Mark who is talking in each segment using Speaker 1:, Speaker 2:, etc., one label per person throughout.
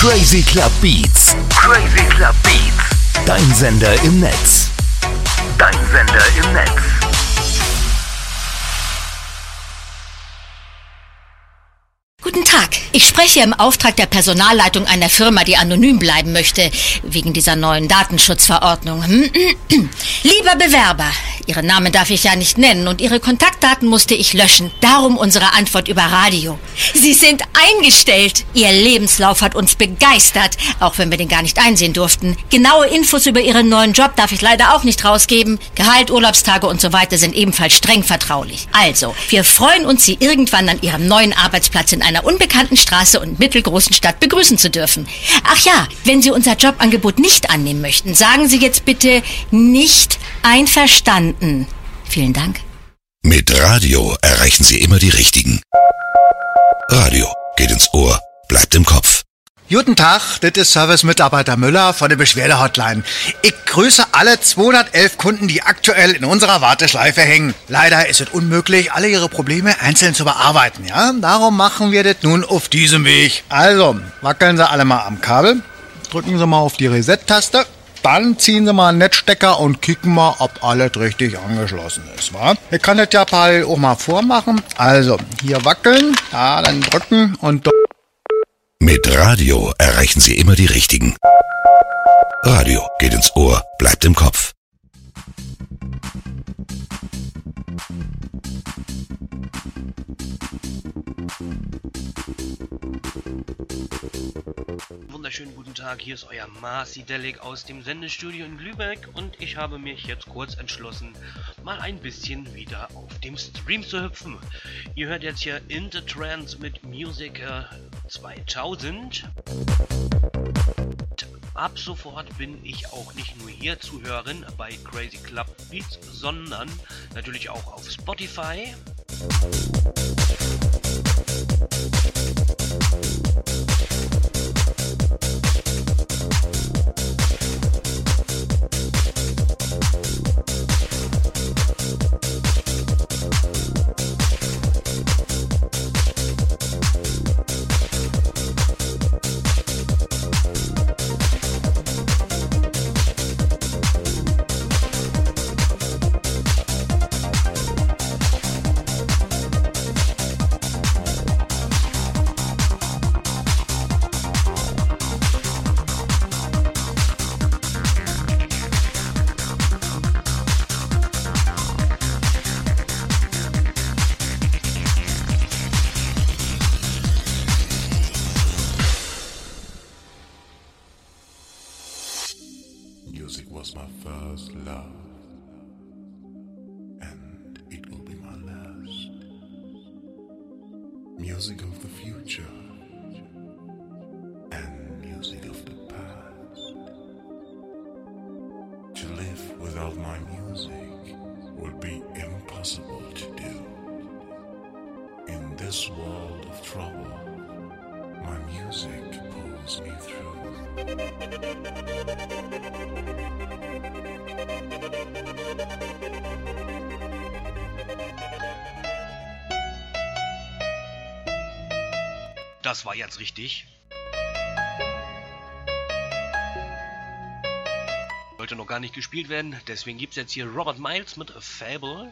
Speaker 1: Crazy Club Beats. Crazy Club Beats. Dein Sender im Netz. Dein Sender im Netz.
Speaker 2: Tag. Ich spreche im Auftrag der Personalleitung einer Firma, die anonym bleiben möchte, wegen dieser neuen Datenschutzverordnung. Lieber Bewerber, Ihren Namen darf ich ja nicht nennen und Ihre Kontaktdaten musste ich löschen. Darum unsere Antwort über Radio. Sie sind eingestellt. Ihr Lebenslauf hat uns begeistert, auch wenn wir den gar nicht einsehen durften. Genaue Infos über Ihren neuen Job darf ich leider auch nicht rausgeben. Gehalt, Urlaubstage und so weiter sind ebenfalls streng vertraulich. Also, wir freuen uns, Sie irgendwann an Ihrem neuen Arbeitsplatz in einer unbekannten Straße und mittelgroßen Stadt begrüßen zu dürfen. Ach ja, wenn Sie unser Jobangebot nicht annehmen möchten, sagen Sie jetzt bitte nicht einverstanden. Vielen Dank.
Speaker 1: Mit Radio erreichen Sie immer die Richtigen. Radio geht ins Ohr, bleibt im Kopf.
Speaker 3: Guten Tag, das ist Service-Mitarbeiter Müller von der Beschwerde-Hotline. Ich grüße alle 211 Kunden, die aktuell in unserer Warteschleife hängen. Leider ist es unmöglich, alle ihre Probleme einzeln zu bearbeiten, ja? Darum machen wir das nun auf diesem Weg. Also, wackeln Sie alle mal am Kabel, drücken Sie mal auf die Reset-Taste, dann ziehen Sie mal einen Netzstecker und kicken mal, ob alles richtig angeschlossen ist, wa? Ich kann das ja auch mal vormachen. Also, hier wackeln, ja, dann drücken und...
Speaker 1: Mit Radio erreichen Sie immer die Richtigen. Radio geht ins Ohr, bleibt im Kopf.
Speaker 4: Wunderschönen guten Tag, hier ist euer Marci Delic aus dem Sendestudio in Lübeck und ich habe mich jetzt kurz entschlossen, mal ein bisschen wieder auf dem Stream zu hüpfen. Ihr hört jetzt hier Intertrans mit Musiker 2000. Ab sofort bin ich auch nicht nur hier zu hören bei Crazy Club Beats, sondern natürlich auch auf Spotify.
Speaker 5: My music would be impossible to do. In this world of trouble, my music pulls me through.
Speaker 4: Das war jetzt richtig. Sollte noch gar nicht gespielt werden, deswegen gibt es jetzt hier Robert Miles mit A Fable.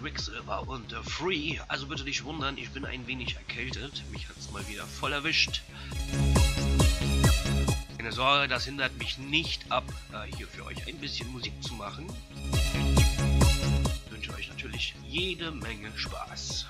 Speaker 4: Quicksilver und äh, Free. Also bitte nicht wundern, ich bin ein wenig erkältet. Mich hat es mal wieder voll erwischt. Keine Sorge, das hindert mich nicht ab, äh, hier für euch ein bisschen Musik zu machen. Ich wünsche euch natürlich jede Menge Spaß.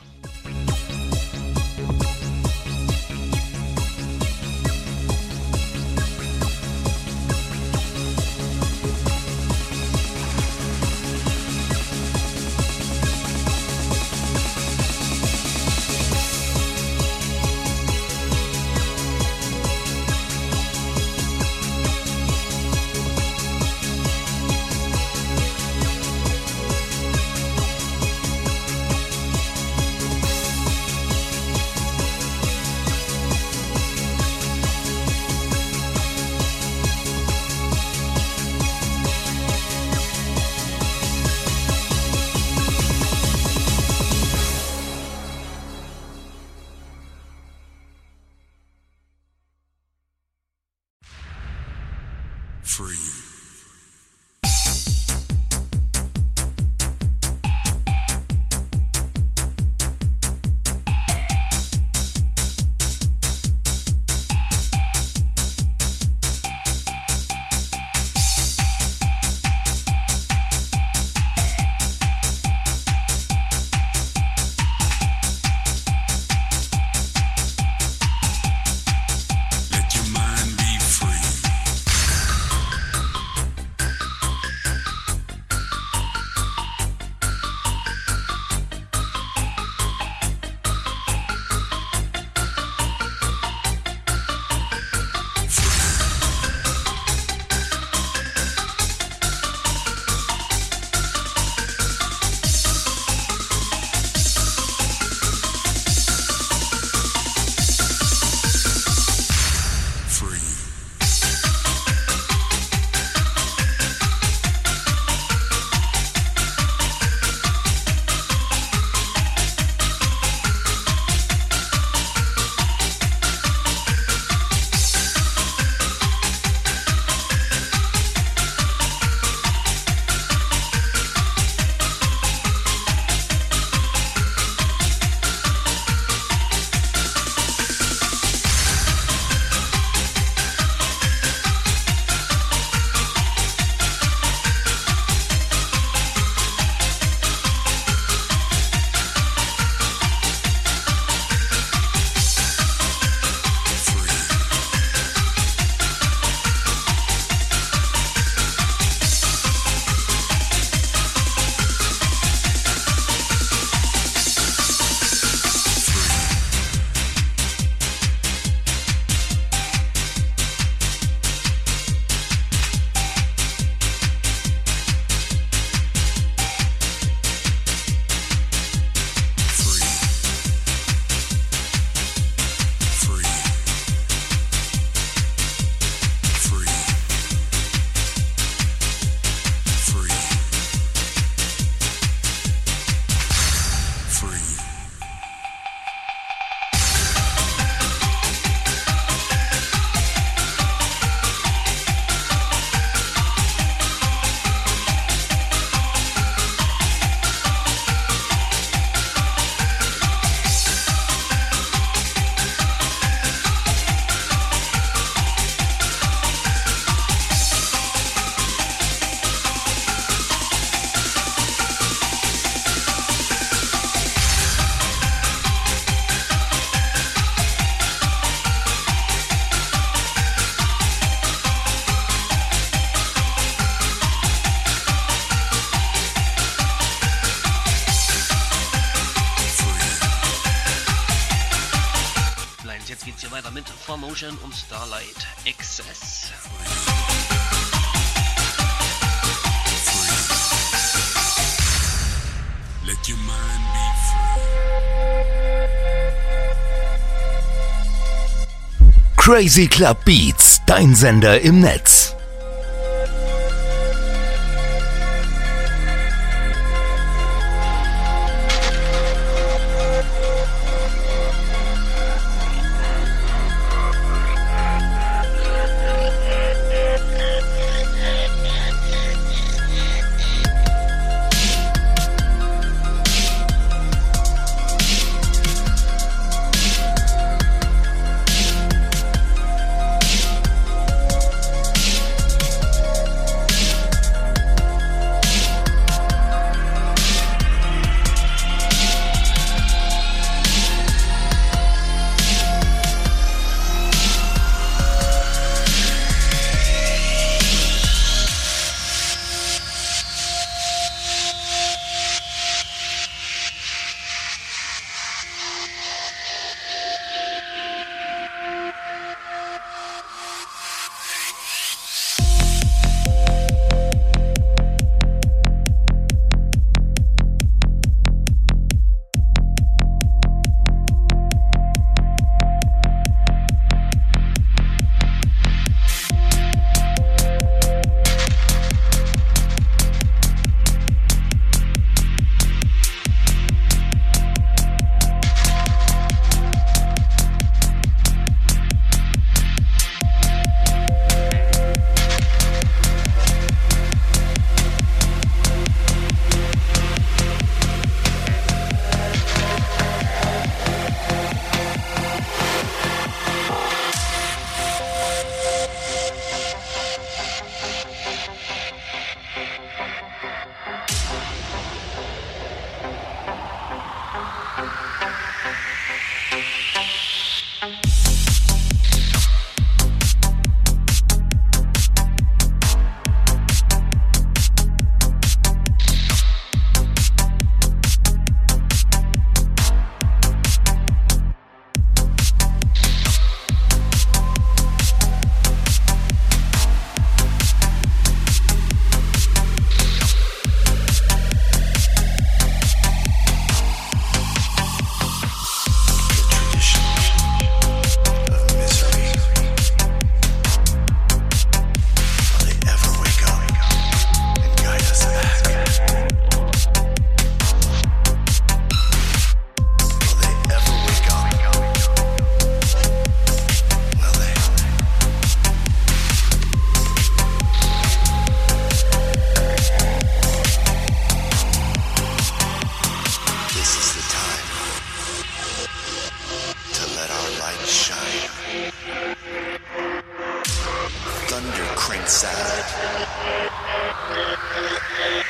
Speaker 4: Excess. Let your mind be
Speaker 1: free. Crazy Club Beats, dein Sender im Netz.